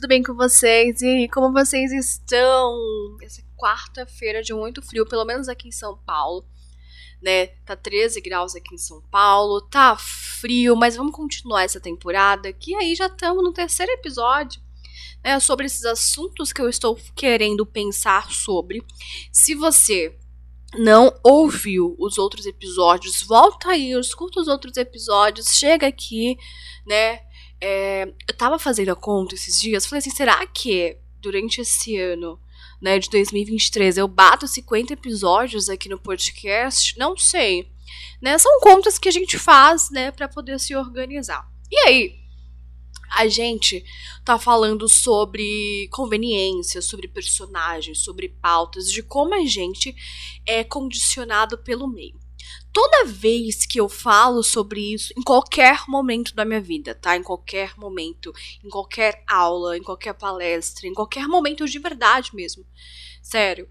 tudo bem com vocês? E como vocês estão? Essa quarta-feira de muito frio, pelo menos aqui em São Paulo, né? Tá 13 graus aqui em São Paulo, tá frio, mas vamos continuar essa temporada, que aí já estamos no terceiro episódio. Né, sobre esses assuntos que eu estou querendo pensar sobre. Se você não ouviu os outros episódios, volta aí, escuta os outros episódios, chega aqui, né? É, eu tava fazendo a conta esses dias, falei assim, será que durante esse ano, né, de 2023, eu bato 50 episódios aqui no podcast? Não sei. Né, são contas que a gente faz, né, para poder se organizar. E aí, a gente tá falando sobre conveniência, sobre personagens, sobre pautas, de como a gente é condicionado pelo meio toda vez que eu falo sobre isso, em qualquer momento da minha vida, tá? Em qualquer momento, em qualquer aula, em qualquer palestra, em qualquer momento de verdade mesmo. Sério,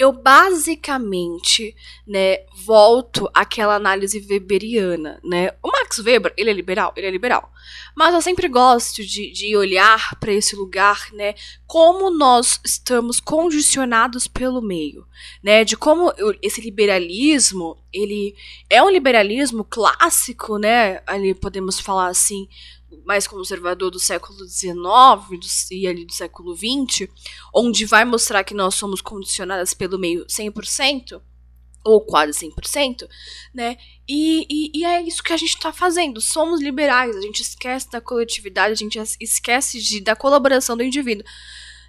eu basicamente, né, volto àquela análise weberiana, né? O Max Weber, ele é liberal, ele é liberal. Mas eu sempre gosto de, de olhar para esse lugar, né, como nós estamos condicionados pelo meio, né, de como esse liberalismo, ele é um liberalismo clássico, né, ali podemos falar assim, mais conservador do século XIX e ali do século XX, onde vai mostrar que nós somos condicionadas pelo meio 100%, ou quase 100%, né? E, e, e é isso que a gente está fazendo. Somos liberais, a gente esquece da coletividade, a gente esquece de, da colaboração do indivíduo,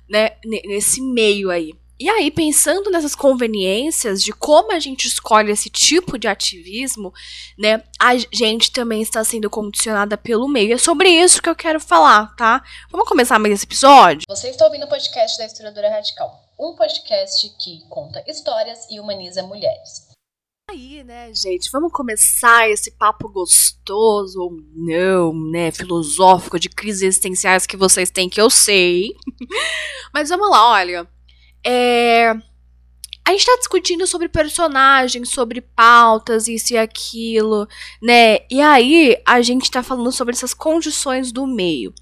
né? Nesse meio aí. E aí, pensando nessas conveniências de como a gente escolhe esse tipo de ativismo, né, a gente também está sendo condicionada pelo meio. É sobre isso que eu quero falar, tá? Vamos começar mais esse episódio? Você está ouvindo o podcast da Historiadora Radical, um podcast que conta histórias e humaniza mulheres. Aí, né, gente, vamos começar esse papo gostoso ou não, né, filosófico de crises existenciais que vocês têm, que eu sei. Mas vamos lá, olha. É, a gente tá discutindo sobre personagens, sobre pautas, isso e aquilo, né? E aí a gente tá falando sobre essas condições do meio,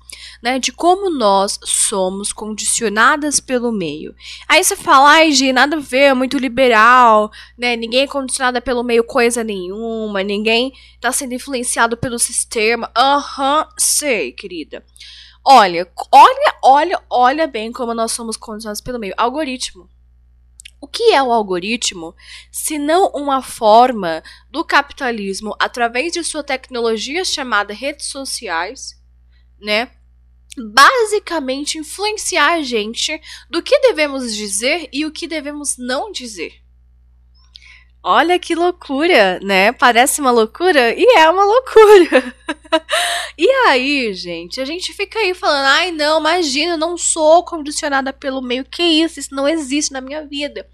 né? De como nós somos condicionadas pelo meio. Aí você fala, ai, Gi, nada a ver, é muito liberal, né? Ninguém é condicionada pelo meio coisa nenhuma, ninguém tá sendo influenciado pelo sistema. Aham, uhum, sei, querida. Olha, olha, olha, olha bem como nós somos condicionados pelo meio. Algoritmo. O que é o algoritmo, se não uma forma do capitalismo, através de sua tecnologia chamada redes sociais, né? Basicamente influenciar a gente do que devemos dizer e o que devemos não dizer. Olha que loucura, né? Parece uma loucura e é uma loucura. e aí, gente, a gente fica aí falando: ai, não, imagina, eu não sou condicionada pelo meio. Que isso? Isso não existe na minha vida.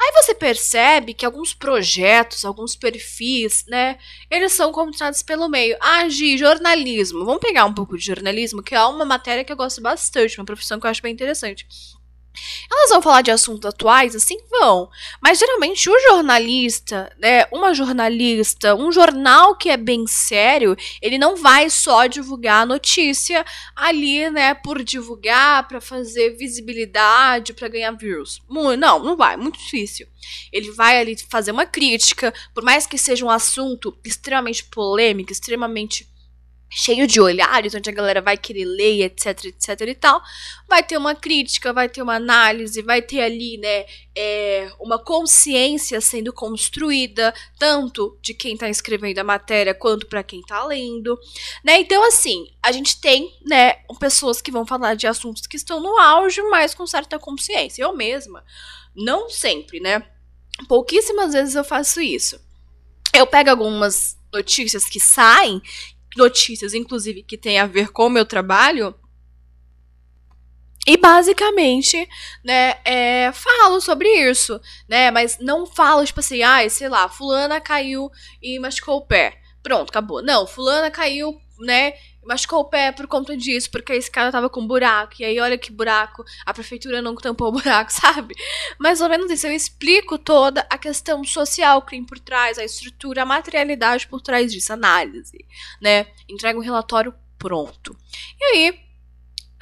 Aí você percebe que alguns projetos, alguns perfis, né, eles são condicionados pelo meio. Ah, Gi, jornalismo. Vamos pegar um pouco de jornalismo, que é uma matéria que eu gosto bastante, uma profissão que eu acho bem interessante. Elas vão falar de assuntos atuais? Assim vão. Mas geralmente o jornalista, né, uma jornalista, um jornal que é bem sério, ele não vai só divulgar a notícia ali, né, por divulgar, para fazer visibilidade, para ganhar views. Não, não vai, muito difícil. Ele vai ali fazer uma crítica, por mais que seja um assunto extremamente polêmico, extremamente cheio de olhares, onde a galera vai querer ler, etc, etc e tal, vai ter uma crítica, vai ter uma análise, vai ter ali, né, é, uma consciência sendo construída, tanto de quem está escrevendo a matéria, quanto para quem está lendo, né, então assim, a gente tem, né, pessoas que vão falar de assuntos que estão no auge, mas com certa consciência, eu mesma, não sempre, né, pouquíssimas vezes eu faço isso, eu pego algumas notícias que saem notícias, inclusive, que tem a ver com o meu trabalho. E basicamente, né, é, falo sobre isso, né? Mas não falo, tipo assim, ai, ah, sei lá, fulana caiu e machucou o pé. Pronto, acabou. Não, fulana caiu, né, machucou o pé por conta disso, porque esse cara tava com buraco, e aí olha que buraco, a prefeitura não tampou o buraco, sabe? Mais ou menos isso, eu explico toda a questão social que tem por trás, a estrutura, a materialidade por trás disso, análise, né? Entrega um relatório pronto. E aí,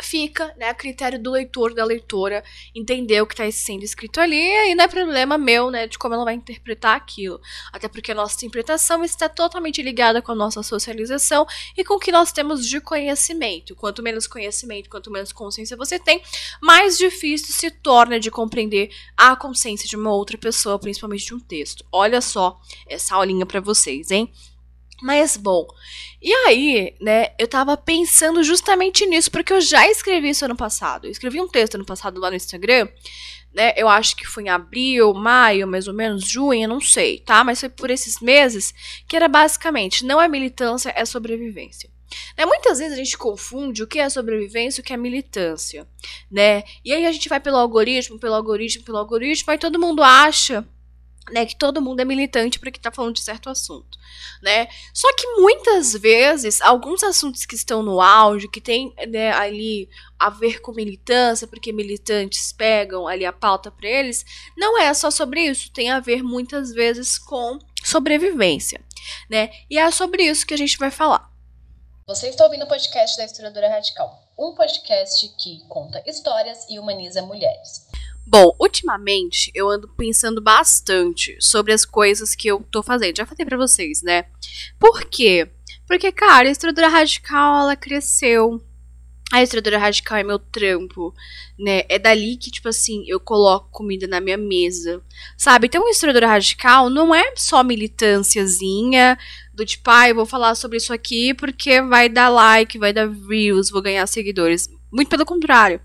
fica né, a critério do leitor, da leitora, entender o que está sendo escrito ali, e não é problema meu, né, de como ela vai interpretar aquilo. Até porque a nossa interpretação está totalmente ligada com a nossa socialização e com o que nós temos de conhecimento. Quanto menos conhecimento, quanto menos consciência você tem, mais difícil se torna de compreender a consciência de uma outra pessoa, principalmente de um texto. Olha só essa aulinha para vocês, hein? Mas bom, e aí, né, eu tava pensando justamente nisso, porque eu já escrevi isso ano passado. Eu escrevi um texto ano passado lá no Instagram, né, eu acho que foi em abril, maio, mais ou menos, junho, não sei, tá? Mas foi por esses meses, que era basicamente, não é militância, é sobrevivência. Né, muitas vezes a gente confunde o que é sobrevivência e o que é militância, né? E aí a gente vai pelo algoritmo, pelo algoritmo, pelo algoritmo, aí todo mundo acha né, que todo mundo é militante porque está falando de certo assunto, né? Só que muitas vezes alguns assuntos que estão no auge, que tem né, ali a ver com militância, porque militantes pegam ali a pauta para eles, não é só sobre isso, tem a ver muitas vezes com sobrevivência, né? E é sobre isso que a gente vai falar. Você está ouvindo o podcast da Historiadora Radical, um podcast que conta histórias e humaniza mulheres. Bom, ultimamente eu ando pensando bastante sobre as coisas que eu tô fazendo. Já falei para vocês, né? Por quê? Porque, cara, a estrutura radical, ela cresceu. A estrutura radical é meu trampo, né? É dali que, tipo assim, eu coloco comida na minha mesa, sabe? Então, a estrutura radical não é só militânciazinha do tipo, ah, vou falar sobre isso aqui porque vai dar like, vai dar views, vou ganhar seguidores. Muito pelo contrário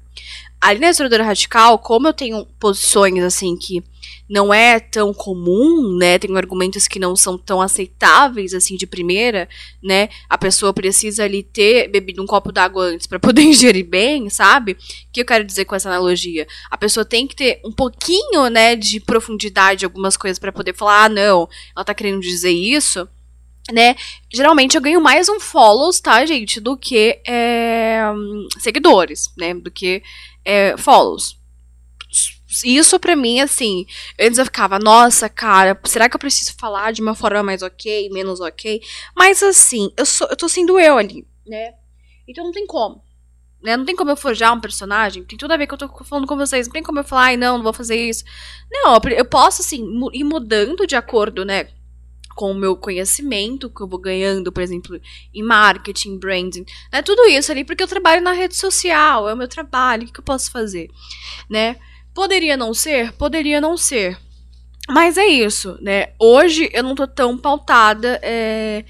ali na estrutura radical, como eu tenho posições assim que não é tão comum, né? Tenho argumentos que não são tão aceitáveis assim de primeira, né? A pessoa precisa ali ter bebido um copo d'água antes para poder ingerir bem, sabe? O que eu quero dizer com essa analogia? A pessoa tem que ter um pouquinho, né, de profundidade algumas coisas para poder falar, ah, não, ela tá querendo dizer isso né? Geralmente eu ganho mais um follows, tá, gente, do que é, seguidores, né? Do que é, follows. Isso pra mim, assim, antes eu ficava, nossa, cara, será que eu preciso falar de uma forma mais ok, menos ok? Mas assim, eu, sou, eu tô sendo eu ali, né? Então não tem como. Né? Não tem como eu forjar um personagem, tem tudo a ver com que eu tô falando com vocês. Não tem como eu falar, ai, não, não vou fazer isso. Não, eu posso, assim, ir mudando de acordo, né? Com o meu conhecimento que eu vou ganhando, por exemplo, em marketing, branding, né? Tudo isso ali porque eu trabalho na rede social, é o meu trabalho, o que eu posso fazer, né? Poderia não ser? Poderia não ser. Mas é isso, né? Hoje eu não tô tão pautada é,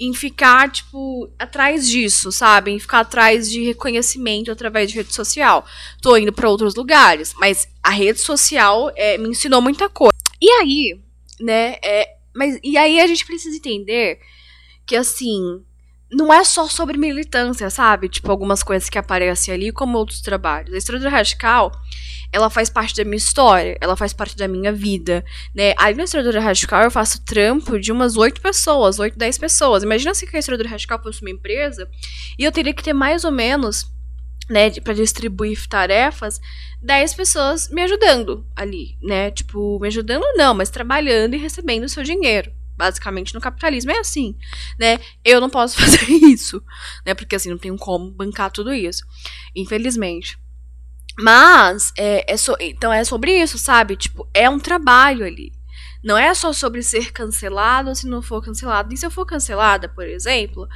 em ficar, tipo, atrás disso, sabe? Em ficar atrás de reconhecimento através de rede social. Tô indo para outros lugares, mas a rede social é, me ensinou muita coisa. E aí, né, é, mas e aí a gente precisa entender que assim, não é só sobre militância, sabe? Tipo, algumas coisas que aparecem ali, como outros trabalhos. A estrutura radical, ela faz parte da minha história, ela faz parte da minha vida, né? Ali na estrutura radical eu faço trampo de umas oito pessoas, oito, dez pessoas. Imagina se a estrutura radical fosse uma empresa e eu teria que ter mais ou menos né, para distribuir tarefas, 10 pessoas me ajudando ali, né? Tipo, me ajudando não, mas trabalhando e recebendo o seu dinheiro. Basicamente no capitalismo é assim, né? Eu não posso fazer isso, né? Porque assim, não tenho como bancar tudo isso, infelizmente. Mas, é, é so, então é sobre isso, sabe? Tipo, é um trabalho ali. Não é só sobre ser cancelado se não for cancelado. E se eu for cancelada, por exemplo,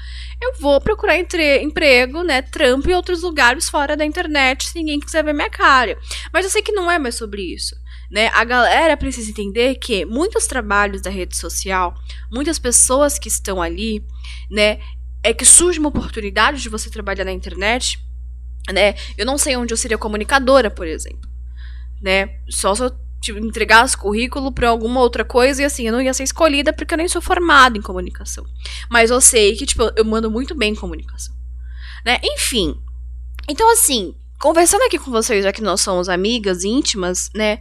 eu vou procurar entre, emprego, né, trampo em outros lugares fora da internet se ninguém quiser ver minha cara. Mas eu sei que não é mais sobre isso. Né? A galera precisa entender que muitos trabalhos da rede social, muitas pessoas que estão ali, né, é que surge uma oportunidade de você trabalhar na internet, né? Eu não sei onde eu seria comunicadora, por exemplo, né? Só se eu tipo, entregasse currículo para alguma outra coisa e assim, eu não ia ser escolhida porque eu nem sou formada em comunicação. Mas eu sei que, tipo, eu mando muito bem em comunicação. Né? Enfim. Então, assim, conversando aqui com vocês, já que nós somos amigas íntimas, né?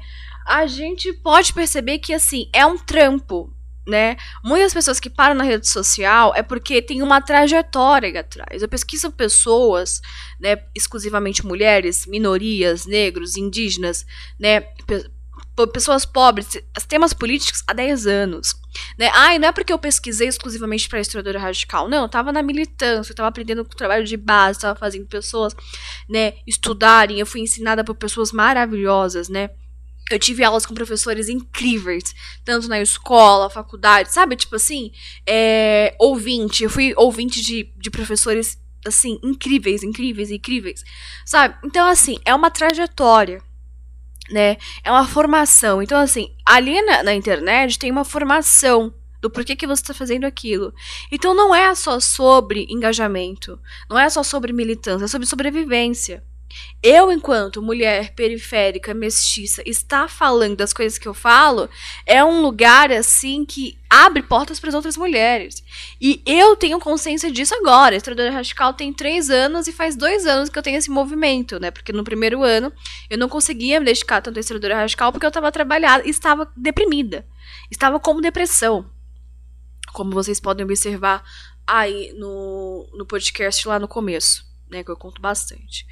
A gente pode perceber que, assim, é um trampo, né? Muitas pessoas que param na rede social é porque tem uma trajetória atrás. Eu pesquiso pessoas, né, exclusivamente mulheres, minorias, negros, indígenas, né, pessoas pobres, temas políticos há 10 anos. Né? E não é porque eu pesquisei exclusivamente para historiadora radical. Não, eu tava na militância, eu tava aprendendo com o trabalho de base, tava fazendo pessoas, né, estudarem, eu fui ensinada por pessoas maravilhosas, né? Eu tive aulas com professores incríveis, tanto na escola, faculdade, sabe? Tipo assim, é, ouvinte. Eu fui ouvinte de, de professores, assim, incríveis, incríveis, incríveis, sabe? Então, assim, é uma trajetória né? É uma formação. Então, assim, ali na, na internet tem uma formação do porquê que você está fazendo aquilo. Então não é só sobre engajamento, não é só sobre militância, é sobre sobrevivência. Eu, enquanto mulher periférica, mestiça, estar falando das coisas que eu falo é um lugar assim que abre portas para as outras mulheres. E eu tenho consciência disso agora. A Estradora Radical tem três anos e faz dois anos que eu tenho esse movimento, né? Porque no primeiro ano eu não conseguia me dedicar tanto à Estradora Radical porque eu estava trabalhada e estava deprimida. Estava com depressão. Como vocês podem observar aí no, no podcast lá no começo né? Que eu conto bastante.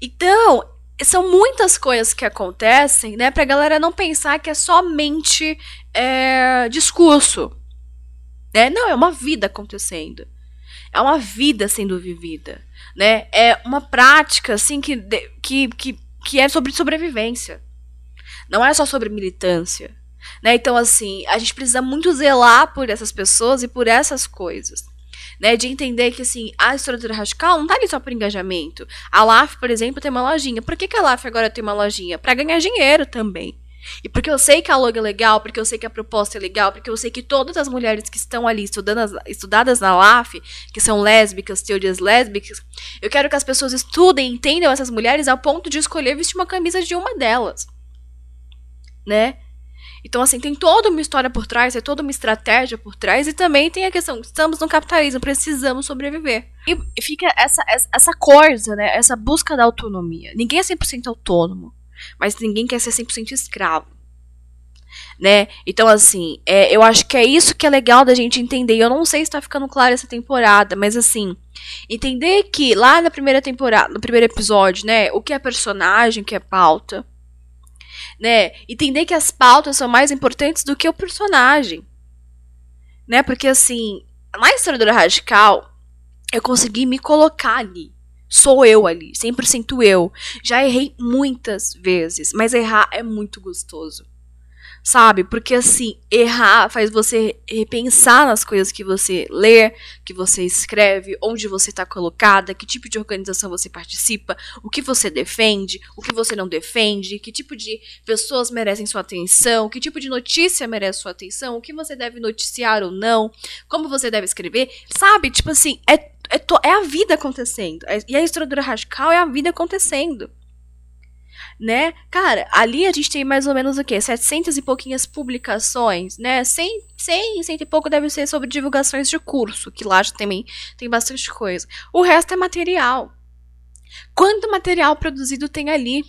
Então, são muitas coisas que acontecem, né? Pra galera não pensar que é somente é, discurso. Né? Não, é uma vida acontecendo. É uma vida sendo vivida. Né? É uma prática, assim, que, que, que, que é sobre sobrevivência. Não é só sobre militância. Né? Então, assim, a gente precisa muito zelar por essas pessoas e por essas coisas né? De entender que, assim, a estrutura radical não tá ali só por engajamento. A LAF, por exemplo, tem uma lojinha. Por que, que a LAF agora tem uma lojinha? Para ganhar dinheiro também. E porque eu sei que a logo é legal, porque eu sei que a proposta é legal, porque eu sei que todas as mulheres que estão ali estudando, estudadas na LAF, que são lésbicas, teorias lésbicas, eu quero que as pessoas estudem entendam essas mulheres ao ponto de escolher vestir uma camisa de uma delas. Né? Então, assim, tem toda uma história por trás, tem toda uma estratégia por trás, e também tem a questão: estamos no capitalismo, precisamos sobreviver. E fica essa, essa coisa, né? Essa busca da autonomia. Ninguém é 100% autônomo, mas ninguém quer ser 100% escravo. Né? Então, assim, é, eu acho que é isso que é legal da gente entender. Eu não sei se tá ficando claro essa temporada, mas assim, entender que lá na primeira temporada, no primeiro episódio, né, o que é personagem, o que é pauta, né? Entender que as pautas são mais importantes do que o personagem. Né? Porque assim, na historiadora radical, eu consegui me colocar ali. Sou eu ali, 100% eu. Já errei muitas vezes, mas errar é muito gostoso sabe? Porque assim, errar faz você repensar nas coisas que você lê, que você escreve, onde você está colocada, que tipo de organização você participa, o que você defende, o que você não defende, que tipo de pessoas merecem sua atenção, que tipo de notícia merece sua atenção, o que você deve noticiar ou não, como você deve escrever, sabe? Tipo assim, é, é, é a vida acontecendo. É, e a estrutura radical é a vida acontecendo né? Cara, ali a gente tem mais ou menos o quê? 700 e pouquinhas publicações, né? 100, 100, 100 e pouco deve ser sobre divulgações de curso, que lá também tem bastante coisa. O resto é material. Quanto material produzido tem ali?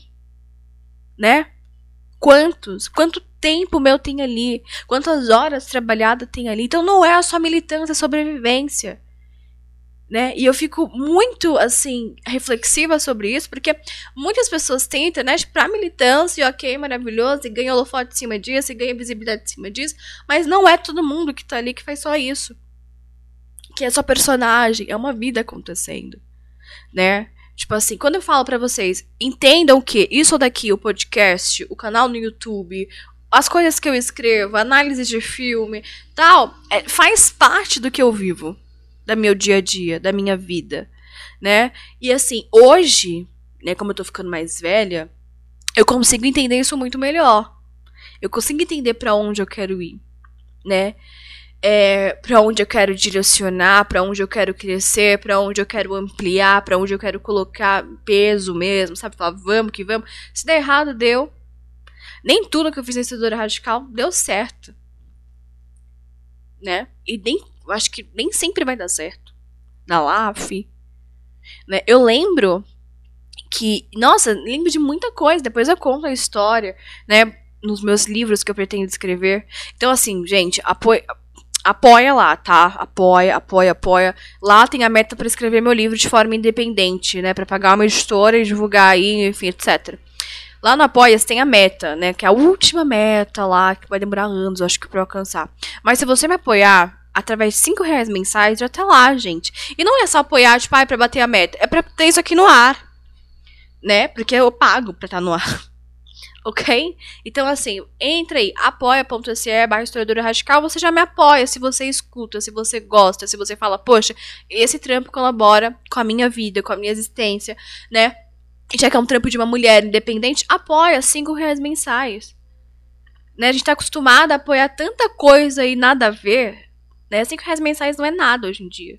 Né? Quantos? Quanto tempo meu tem ali? Quantas horas trabalhada tem ali? Então não é só militância, sobrevivência né? E eu fico muito, assim, reflexiva sobre isso, porque muitas pessoas têm internet pra militância, e ok, maravilhoso, e ganha holofote em cima disso, e ganha visibilidade em cima disso, mas não é todo mundo que tá ali que faz só isso. Que é só personagem, é uma vida acontecendo, né? Tipo assim, quando eu falo para vocês, entendam que isso daqui, o podcast, o canal no YouTube, as coisas que eu escrevo, análises de filme, tal, é, faz parte do que eu vivo da meu dia a dia, da minha vida, né? E assim, hoje, né, como eu tô ficando mais velha, eu consigo entender isso muito melhor. Eu consigo entender para onde eu quero ir, né? É, para onde eu quero direcionar, para onde eu quero crescer, para onde eu quero ampliar, para onde eu quero colocar peso mesmo, sabe? Falar, vamos que vamos. Se der errado, deu. Nem tudo que eu fiz na estudadora radical deu certo. Né? E nem eu acho que nem sempre vai dar certo. Na LAF. Né? Eu lembro que. Nossa, lembro de muita coisa. Depois eu conto a história, né? Nos meus livros que eu pretendo escrever. Então, assim, gente, apoia. Lá, tá? Apoia, apoia, apoia. Lá tem a meta para escrever meu livro de forma independente, né? Para pagar uma editora e divulgar aí, enfim, etc. Lá no Apoia-se tem a meta, né? Que é a última meta lá, que vai demorar anos, acho que, pra eu alcançar. Mas se você me apoiar através de 5 reais mensais, já tá lá, gente. E não é só apoiar, tipo, ah, é pra bater a meta. É pra ter isso aqui no ar. Né? Porque eu pago pra estar tá no ar. ok? Então, assim, entre aí, apoia.se barra historiadora radical, você já me apoia se você escuta, se você gosta, se você fala, poxa, esse trampo colabora com a minha vida, com a minha existência, né? Já que é um trampo de uma mulher independente, apoia 5 reais mensais. Né? A gente tá acostumado a apoiar tanta coisa e nada a ver. Né? 5 reais mensais não é nada hoje em dia.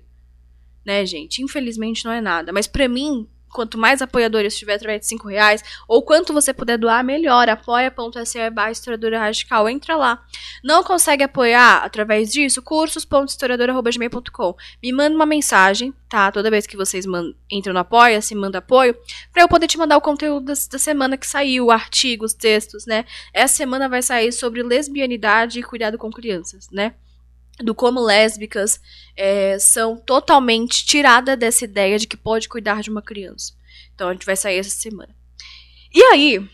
Né, gente? Infelizmente não é nada. Mas para mim, quanto mais apoiadores tiver através de 5 reais, ou quanto você puder doar, melhor. Apoia.se barra historiadora radical. Entra lá. Não consegue apoiar através disso? cursos.historiadora.gmail.com. Me manda uma mensagem, tá? Toda vez que vocês entram no Apoia, se manda apoio, pra eu poder te mandar o conteúdo da, da semana que saiu, artigos, textos, né? Essa semana vai sair sobre lesbianidade e cuidado com crianças, né? Do como lésbicas é, são totalmente tiradas dessa ideia de que pode cuidar de uma criança. Então a gente vai sair essa semana. E aí,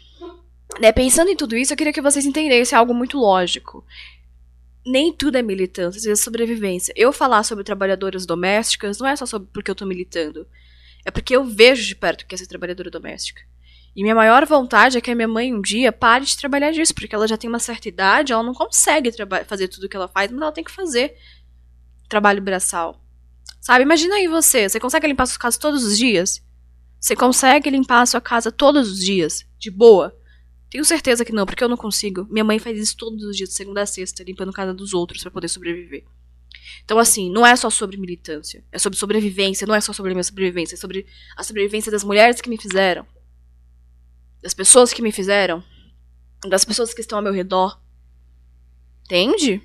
né, pensando em tudo isso, eu queria que vocês entendessem algo muito lógico. Nem tudo é militância, às vezes é sobrevivência. Eu falar sobre trabalhadoras domésticas não é só sobre porque eu tô militando. É porque eu vejo de perto que é ser trabalhadora doméstica. E minha maior vontade é que a minha mãe um dia pare de trabalhar disso, porque ela já tem uma certa idade, ela não consegue fazer tudo o que ela faz, mas ela tem que fazer trabalho braçal. Sabe? Imagina aí você, você consegue limpar sua casa todos os dias? Você consegue limpar a sua casa todos os dias, de boa? Tenho certeza que não, porque eu não consigo. Minha mãe faz isso todos os dias, de segunda a sexta, limpando a casa dos outros para poder sobreviver. Então, assim, não é só sobre militância, é sobre sobrevivência, não é só sobre a minha sobrevivência, é sobre a sobrevivência das mulheres que me fizeram, das pessoas que me fizeram, das pessoas que estão ao meu redor. Entende?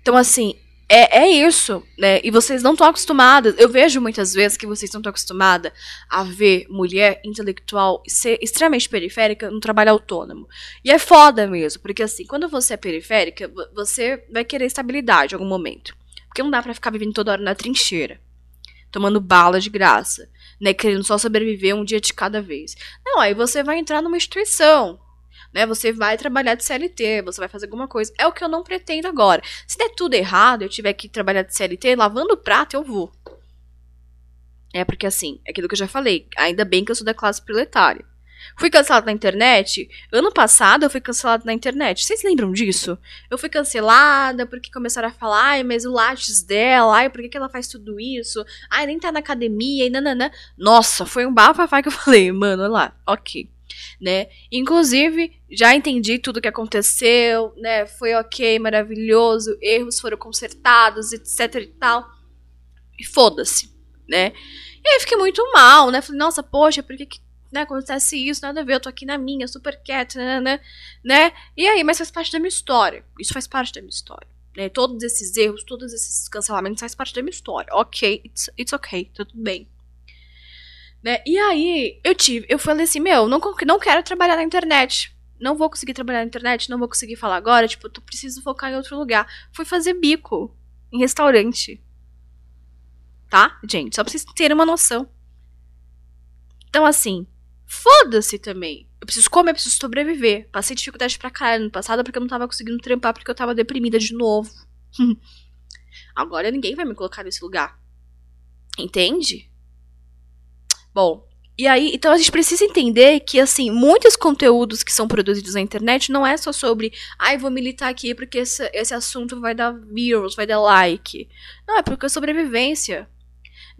Então, assim, é, é isso, né? E vocês não estão acostumadas. Eu vejo muitas vezes que vocês não estão acostumadas a ver mulher intelectual ser extremamente periférica no trabalho autônomo. E é foda mesmo, porque assim, quando você é periférica, você vai querer estabilidade em algum momento. Porque não dá para ficar vivendo toda hora na trincheira, tomando bala de graça né, querendo só sobreviver um dia de cada vez. Não, aí você vai entrar numa instituição, né? Você vai trabalhar de CLT, você vai fazer alguma coisa. É o que eu não pretendo agora. Se der tudo errado, eu tiver que trabalhar de CLT, lavando prato, eu vou. É porque assim, é aquilo que eu já falei, ainda bem que eu sou da classe proletária. Fui cancelado na internet. Ano passado eu fui cancelado na internet. Vocês lembram disso? Eu fui cancelada porque começaram a falar, ai, mas o lattes dela, ai, por que, que ela faz tudo isso? Ai, nem tá na academia e nananã. Nossa, foi um bafafá que eu falei, mano, olha lá, ok. Né? Inclusive, já entendi tudo o que aconteceu, né? Foi ok, maravilhoso, erros foram consertados, etc e tal. E foda-se, né? E aí fiquei muito mal, né? Falei, nossa, poxa, por que, que né, acontece isso, nada a ver, eu tô aqui na minha, super quieta, né, né, né, e aí, mas faz parte da minha história, isso faz parte da minha história, né, todos esses erros, todos esses cancelamentos faz parte da minha história, ok, it's, it's ok, tá tudo bem, né, e aí, eu tive, eu falei assim, meu, não, não quero trabalhar na internet, não vou conseguir trabalhar na internet, não vou conseguir falar agora, tipo, tu preciso focar em outro lugar, fui fazer bico em restaurante, tá, gente, só pra vocês terem uma noção, então, assim, Foda-se também. Eu preciso comer, eu preciso sobreviver. Passei dificuldade pra caralho no passado porque eu não tava conseguindo trampar porque eu tava deprimida de novo. Agora ninguém vai me colocar nesse lugar. Entende? Bom, e aí, então a gente precisa entender que, assim, muitos conteúdos que são produzidos na internet não é só sobre, ai, ah, vou militar aqui porque esse, esse assunto vai dar views, vai dar like. Não, é porque é sobrevivência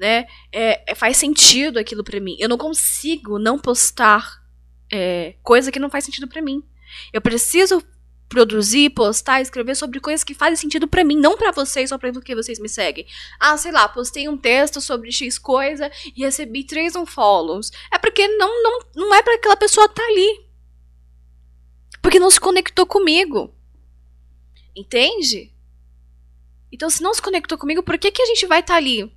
né? É, é, faz sentido aquilo para mim. Eu não consigo não postar é, coisa que não faz sentido para mim. Eu preciso produzir, postar, escrever sobre coisas que fazem sentido para mim, não para vocês, só para porque vocês me seguem. Ah, sei lá, postei um texto sobre X coisa e recebi três unfollows. É porque não, não, não é para aquela pessoa estar tá ali. Porque não se conectou comigo. Entende? Então, se não se conectou comigo, por que, que a gente vai estar tá ali?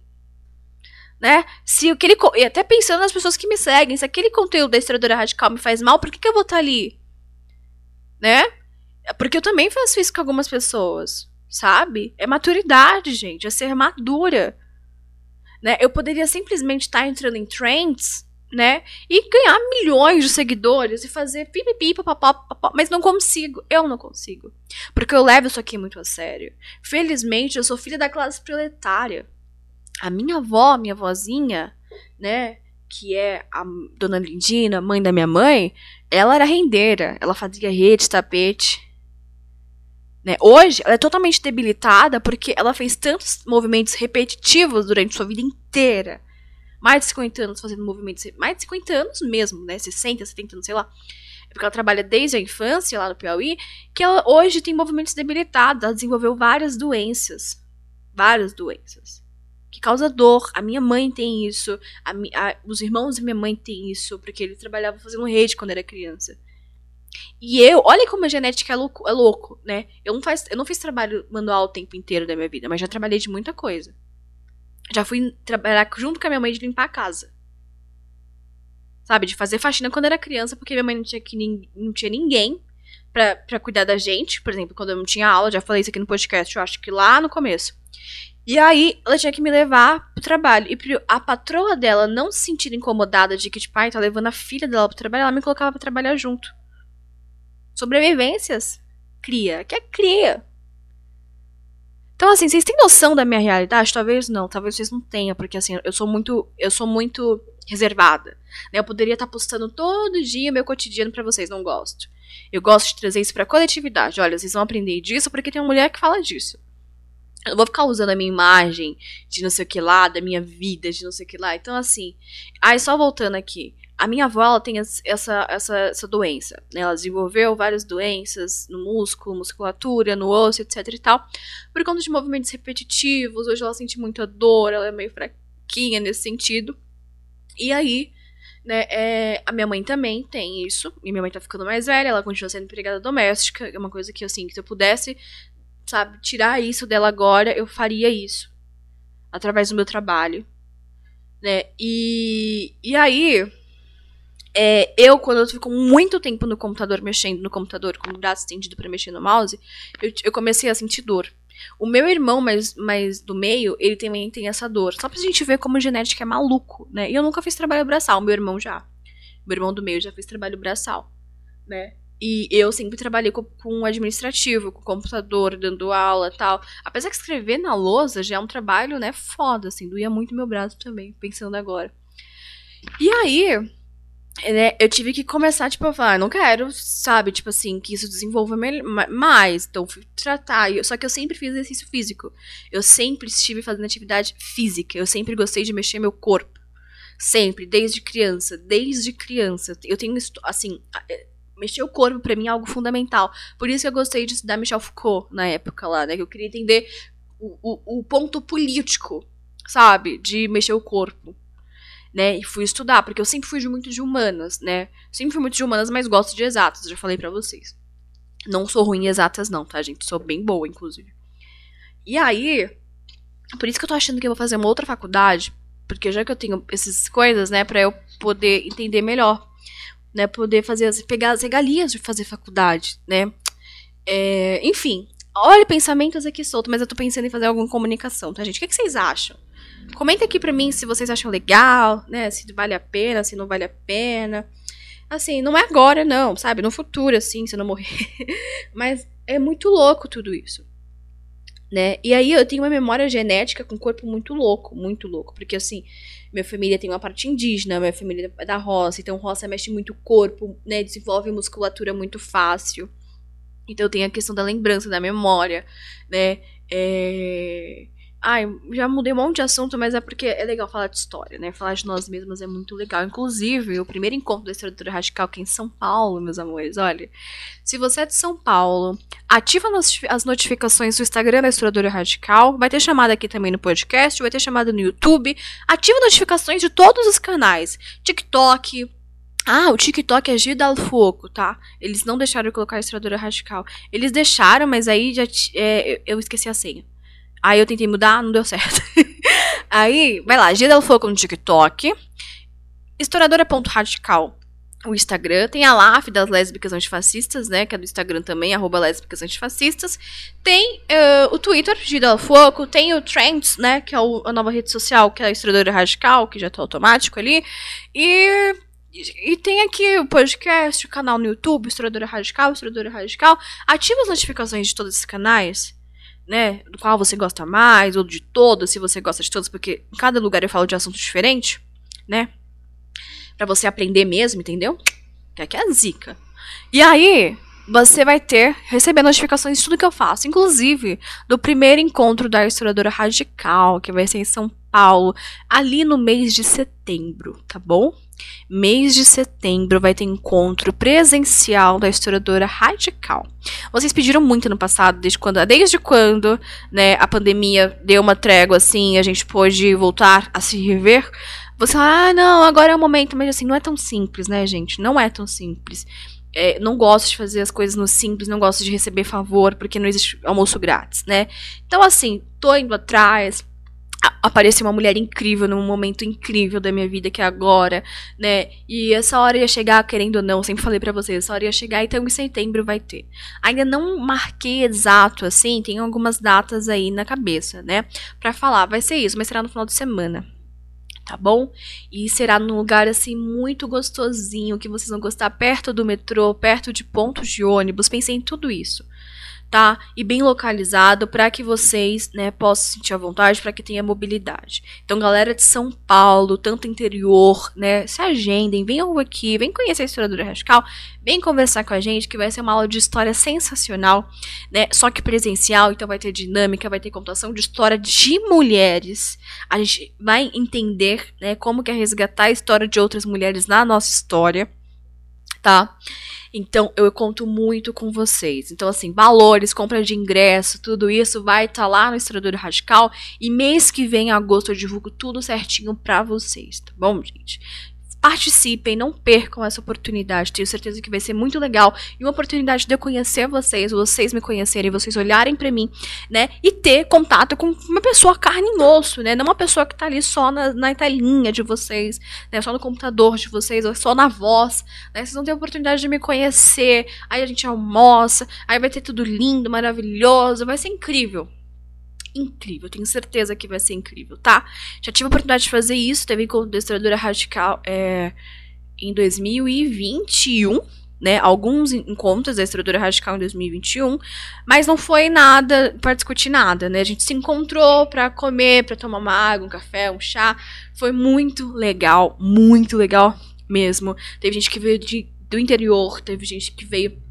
Né? Se aquele. E até pensando nas pessoas que me seguem, se aquele conteúdo da historiadora radical me faz mal, por que, que eu vou estar tá ali? Né? Porque eu também faço isso com algumas pessoas, sabe? É maturidade, gente. É ser madura. Né? Eu poderia simplesmente estar tá entrando em trends, né? E ganhar milhões de seguidores e fazer pipipi, papapá, papapá, mas não consigo. Eu não consigo. Porque eu levo isso aqui muito a sério. Felizmente, eu sou filha da classe proletária. A minha avó, minha vozinha, né? Que é a dona Lindina, mãe da minha mãe, ela era rendeira. Ela fazia rede, tapete. Né? Hoje, ela é totalmente debilitada porque ela fez tantos movimentos repetitivos durante sua vida inteira mais de 50 anos fazendo movimentos, mais de 50 anos mesmo, né? 60, 70 anos, sei lá. É porque ela trabalha desde a infância lá no Piauí, que ela hoje tem movimentos debilitados, ela desenvolveu várias doenças. Várias doenças. Que causa dor. A minha mãe tem isso, a, a, os irmãos da minha mãe têm isso, porque ele trabalhava fazendo rede quando era criança. E eu, olha como a genética é louco, é louco né? Eu não, faz, eu não fiz trabalho manual o tempo inteiro da minha vida, mas já trabalhei de muita coisa. Já fui trabalhar junto com a minha mãe de limpar a casa. Sabe, de fazer faxina quando era criança, porque minha mãe não tinha, que, não tinha ninguém pra, pra cuidar da gente. Por exemplo, quando eu não tinha aula, já falei isso aqui no podcast, eu acho que lá no começo. E aí, ela tinha que me levar pro trabalho. E a patroa dela não se sentir incomodada de que, tipo, ai, tá levando a filha dela pro trabalho, ela me colocava pra trabalhar junto. Sobrevivências. Cria. Que é cria. Então, assim, vocês têm noção da minha realidade? Talvez não, talvez vocês não tenham, porque assim, eu sou muito. Eu sou muito reservada. Né? Eu poderia estar postando todo dia meu cotidiano para vocês, não gosto. Eu gosto de trazer isso pra coletividade. Olha, vocês vão aprender disso porque tem uma mulher que fala disso. Eu não vou ficar usando a minha imagem de não sei o que lá, da minha vida de não sei o que lá. Então, assim. Aí, só voltando aqui. A minha avó ela tem essa, essa, essa doença. Né? Ela desenvolveu várias doenças no músculo, musculatura, no osso, etc e tal. Por conta de movimentos repetitivos. Hoje ela sente muita dor, ela é meio fraquinha nesse sentido. E aí, né, é, a minha mãe também tem isso. E minha mãe tá ficando mais velha, ela continua sendo empregada doméstica. É uma coisa que, assim, que se eu pudesse, sabe, tirar isso dela agora, eu faria isso. Através do meu trabalho. Né? E, e aí, é, eu, quando eu fico muito tempo no computador, mexendo no computador, com o braço estendido para mexer no mouse, eu, eu, comecei a sentir dor. O meu irmão, mais, mais do meio, ele também tem essa dor. Só pra gente ver como genética é maluco, né? E eu nunca fiz trabalho braçal, meu irmão já. Meu irmão do meio já fez trabalho braçal, né? E eu sempre trabalhei com, com administrativo, com computador, dando aula tal. Apesar que escrever na lousa já é um trabalho, né, foda, assim, doía muito meu braço também, pensando agora. E aí, né, eu tive que começar, tipo, a falar, não quero, sabe, tipo assim, que isso desenvolva mais. Então, fui tratar. Só que eu sempre fiz exercício físico. Eu sempre estive fazendo atividade física. Eu sempre gostei de mexer meu corpo. Sempre, desde criança. Desde criança. Eu tenho, assim, é, mexer o corpo para mim é algo fundamental. Por isso que eu gostei de estudar Michel Foucault na época lá, né? Que eu queria entender o, o, o ponto político, sabe, de mexer o corpo né? E fui estudar, porque eu sempre fui de muito de humanas, né? Sempre fui muito de humanas, mas gosto de exatas, já falei para vocês. Não sou ruim em exatas, não, tá, gente? Sou bem boa, inclusive. E aí, por isso que eu tô achando que eu vou fazer uma outra faculdade, porque já que eu tenho essas coisas, né, para eu poder entender melhor, né, poder fazer as, pegar as regalias de fazer faculdade, né? É, enfim, olha pensamentos aqui solto, mas eu tô pensando em fazer alguma comunicação, tá, gente? O que, que vocês acham? Comenta aqui pra mim se vocês acham legal, né? Se vale a pena, se não vale a pena. Assim, não é agora, não, sabe? No futuro, assim, se eu não morrer. Mas é muito louco tudo isso. Né? E aí eu tenho uma memória genética com um corpo muito louco, muito louco. Porque, assim, minha família tem uma parte indígena, minha família é da roça, então roça mexe muito o corpo, né? Desenvolve musculatura muito fácil. Então tem a questão da lembrança, da memória, né? É... Ai, já mudei um monte de assunto, mas é porque é legal falar de história, né? Falar de nós mesmos é muito legal. Inclusive, o primeiro encontro da Estrutura Radical aqui em São Paulo, meus amores, olha. Se você é de São Paulo, ativa as notificações do Instagram da Estrutura Radical. Vai ter chamada aqui também no podcast, vai ter chamada no YouTube. Ativa notificações de todos os canais. TikTok, ah, o TikTok é Gida Foco, tá? Eles não deixaram eu colocar a Estradura Radical. Eles deixaram, mas aí já é, eu esqueci a senha. Aí eu tentei mudar, não deu certo. aí, vai lá, Gira Foco no TikTok. Estouradora.radical o Instagram, tem a LAF das lésbicas antifascistas, né, que é do Instagram também, arroba lésbicas antifascistas, tem uh, o Twitter, Gida Foco, tem o Trends, né, que é o, a nova rede social, que é a Historiadora Radical, que já tá automático ali, e, e tem aqui o podcast, o canal no YouTube, Historiadora Radical, Historiadora Radical, ativa as notificações de todos esses canais, né, do qual você gosta mais, ou de todos, se você gosta de todos, porque em cada lugar eu falo de assunto diferente, né, para você aprender mesmo, entendeu? Que aqui é a zica. E aí, você vai ter, receber notificações de tudo que eu faço, inclusive do primeiro encontro da historiadora radical, que vai ser em São Paulo, ali no mês de setembro, tá bom? Mês de setembro vai ter encontro presencial da historiadora radical. Vocês pediram muito no passado, desde quando, desde quando, né, a pandemia deu uma trégua assim, a gente pôde voltar a se rever. Você fala, ah, não, agora é o momento, mas assim, não é tão simples, né, gente? Não é tão simples. É, não gosto de fazer as coisas no simples, não gosto de receber favor, porque não existe almoço grátis, né? Então, assim, tô indo atrás. Apareceu uma mulher incrível num momento incrível da minha vida, que é agora, né? E essa hora ia chegar, querendo ou não, sempre falei para vocês, essa hora ia chegar, então em setembro vai ter. Ainda não marquei exato, assim, tem algumas datas aí na cabeça, né? Pra falar, vai ser isso, mas será no final de semana, tá bom? E será num lugar assim muito gostosinho, que vocês vão gostar perto do metrô, perto de pontos de ônibus. Pensei em tudo isso tá? E bem localizado para que vocês, né, possam sentir a vontade, para que tenha mobilidade. Então, galera de São Paulo, tanto interior, né, se agendem, venham aqui, vem conhecer a história do Radical, vem conversar com a gente, que vai ser uma aula de história sensacional, né? Só que presencial, então vai ter dinâmica, vai ter contação de história de mulheres. A gente vai entender, né, como que é resgatar a história de outras mulheres na nossa história, tá? Então, eu conto muito com vocês. Então, assim, valores, compra de ingresso, tudo isso vai estar tá lá no Estrador Radical. E mês que vem, em agosto, eu divulgo tudo certinho pra vocês, tá bom, gente? Participem, não percam essa oportunidade. Tenho certeza que vai ser muito legal e uma oportunidade de eu conhecer vocês, vocês me conhecerem, vocês olharem para mim, né? E ter contato com uma pessoa carne e osso, né? Não uma pessoa que tá ali só na, na telinha de vocês, né? Só no computador de vocês, ou só na voz, né? Vocês vão ter a oportunidade de me conhecer. Aí a gente almoça, aí vai ter tudo lindo, maravilhoso, vai ser incrível incrível. Tenho certeza que vai ser incrível, tá? Já tive a oportunidade de fazer isso, teve com Destradora Radical é, em 2021. Né, alguns encontros da estrutura radical em 2021, mas não foi nada para discutir nada, né? A gente se encontrou para comer, para tomar uma água, um café, um chá. Foi muito legal, muito legal mesmo. Teve gente que veio de, do interior, teve gente que veio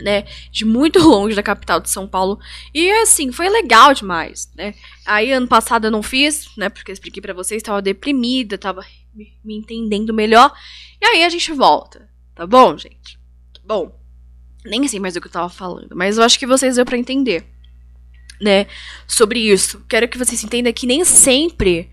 né, de muito longe da capital de São Paulo. E assim, foi legal demais, né? Aí ano passado eu não fiz, né, porque eu expliquei para vocês, estava deprimida, tava me entendendo melhor. E aí a gente volta, tá bom, gente? Bom. Nem sei mais o que eu tava falando, mas eu acho que vocês deu para entender, né, sobre isso. Quero que vocês entendam que nem sempre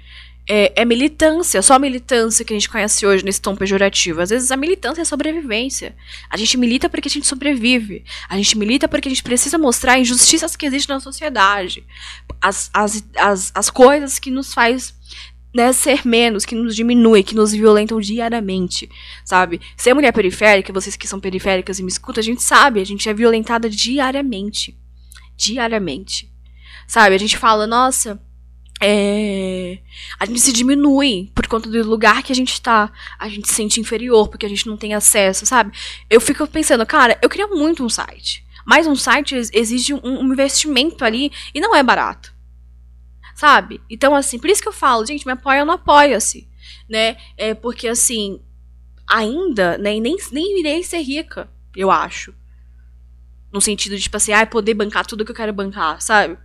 é, é, militância, só a militância que a gente conhece hoje nesse tom pejorativo. Às vezes a militância é sobrevivência. A gente milita porque a gente sobrevive. A gente milita porque a gente precisa mostrar injustiças que existem na sociedade. As, as, as, as coisas que nos faz né, ser menos, que nos diminui, que nos violentam diariamente, sabe? Ser mulher periférica, vocês que são periféricas e me escutam, a gente sabe, a gente é violentada diariamente. Diariamente. Sabe? A gente fala, nossa é, a gente se diminui por conta do lugar que a gente tá. A gente se sente inferior porque a gente não tem acesso, sabe? Eu fico pensando, cara, eu queria muito um site. Mas um site exige um, um investimento ali e não é barato. Sabe? Então, assim, por isso que eu falo, gente, me apoia ou não apoia-se. Né? É porque, assim, ainda, né, nem, nem irei ser rica, eu acho. No sentido de, tipo assim, ah, poder bancar tudo que eu quero bancar, sabe?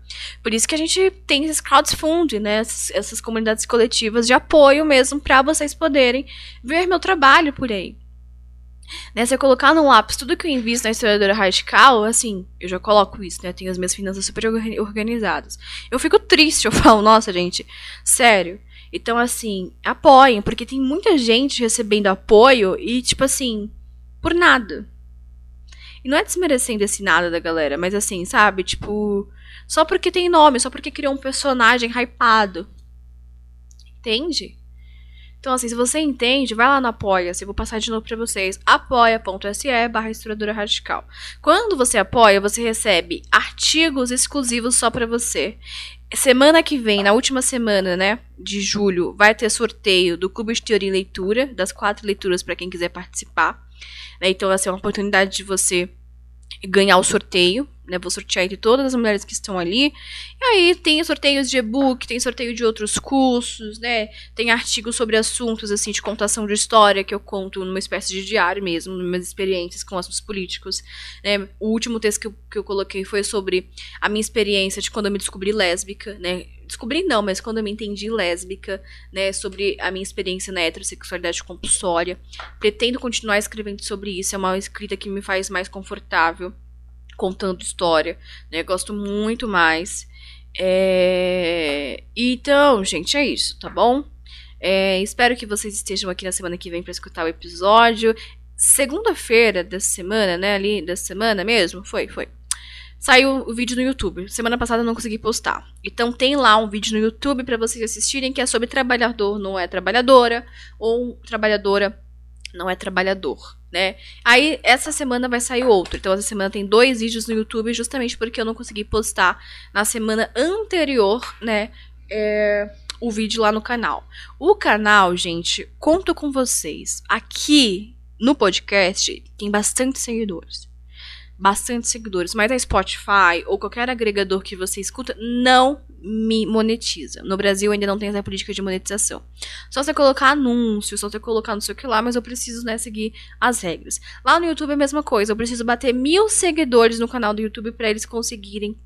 Por isso que a gente tem esses crowdfunding, né? Essas, essas comunidades coletivas de apoio mesmo para vocês poderem ver meu trabalho por aí. Né, se eu colocar no lápis tudo que eu invisto na historiadora radical, assim, eu já coloco isso, né? Tenho as minhas finanças super organizadas. Eu fico triste, eu falo, nossa, gente, sério. Então, assim, apoiem, porque tem muita gente recebendo apoio e, tipo assim, por nada. E não é desmerecendo esse nada da galera, mas assim, sabe? Tipo, só porque tem nome, só porque criou um personagem hypado. Entende? Então, assim, se você entende, vai lá no Apoia-se. Vou passar de novo pra vocês. apoia.se barra estrutura radical. Quando você apoia, você recebe artigos exclusivos só para você. Semana que vem, na última semana, né, de julho, vai ter sorteio do Clube de Teoria e Leitura, das quatro leituras para quem quiser participar. Né? Então, vai ser uma oportunidade de você ganhar o sorteio, né? Vou sortear entre todas as mulheres que estão ali. E aí tem sorteios de e-book, tem sorteio de outros cursos, né? Tem artigos sobre assuntos assim de contação de história que eu conto numa espécie de diário mesmo, minhas experiências com assuntos políticos. Né? O último texto que eu, que eu coloquei foi sobre a minha experiência de quando eu me descobri lésbica, né? descobri não, mas quando eu me entendi lésbica, né, sobre a minha experiência na heterossexualidade compulsória. Pretendo continuar escrevendo sobre isso, é uma escrita que me faz mais confortável contando história, né? Gosto muito mais. É... Então, gente, é isso, tá bom? É, espero que vocês estejam aqui na semana que vem para escutar o episódio. Segunda-feira dessa semana, né? Ali dessa semana mesmo, foi, foi saiu o vídeo no YouTube. Semana passada eu não consegui postar. Então tem lá um vídeo no YouTube para vocês assistirem que é sobre trabalhador não é trabalhadora ou trabalhadora não é trabalhador, né? Aí essa semana vai sair outro. Então essa semana tem dois vídeos no YouTube justamente porque eu não consegui postar na semana anterior, né? É, o vídeo lá no canal. O canal, gente, conto com vocês. Aqui no podcast tem bastante seguidores bastante seguidores, mas a Spotify ou qualquer agregador que você escuta não me monetiza. No Brasil ainda não tem essa política de monetização. Só você colocar anúncio, só você colocar não sei o que lá, mas eu preciso, né, seguir as regras. Lá no YouTube é a mesma coisa, eu preciso bater mil seguidores no canal do YouTube para eles conseguirem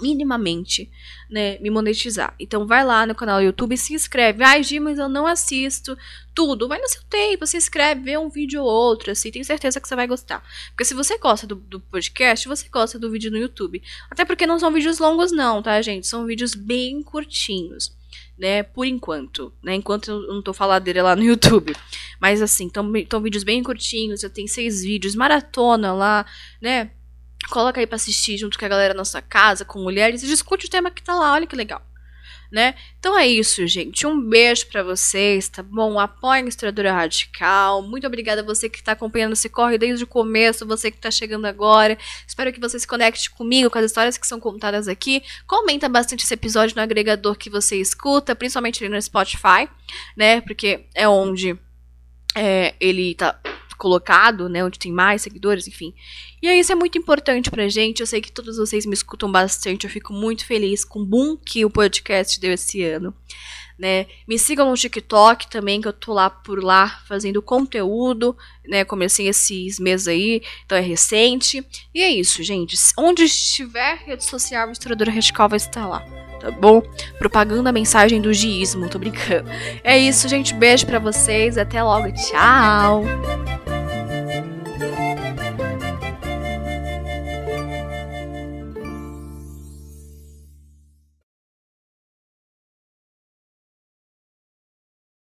minimamente, né, me monetizar. Então vai lá no canal do YouTube e se inscreve. Ai, Gi, mas eu não assisto tudo. Vai no seu tempo, se inscreve, vê um vídeo ou outro, assim, tenho certeza que você vai gostar. Porque se você gosta do, do, podcast, você gosta do vídeo no YouTube. Até porque não são vídeos longos não, tá, gente? São vídeos bem curtinhos. Né, por enquanto, né, enquanto eu não tô faladeira lá no YouTube. Mas assim, estão vídeos bem curtinhos, eu tenho seis vídeos, maratona lá, né, Coloca aí pra assistir junto com a galera na sua casa, com mulheres, e discute o tema que tá lá, olha que legal. Né? Então é isso, gente. Um beijo para vocês, tá bom? Apoiem a Historiadora Radical. Muito obrigada a você que está acompanhando esse corre desde o começo, você que está chegando agora. Espero que você se conecte comigo, com as histórias que são contadas aqui. Comenta bastante esse episódio no agregador que você escuta, principalmente ali no Spotify, né? Porque é onde é, ele tá colocado, né, onde tem mais seguidores, enfim. E aí isso é muito importante pra gente. Eu sei que todos vocês me escutam bastante. Eu fico muito feliz com o boom que o podcast deu esse ano. Né? Me sigam no TikTok também, que eu tô lá por lá fazendo conteúdo, né? Comecei esses meses aí, então é recente. E é isso, gente. Onde estiver rede social, a Misturadora Radical vai estar lá, tá bom? Propagando a mensagem do giismo, tô brincando. É isso, gente. Beijo para vocês, até logo. Tchau!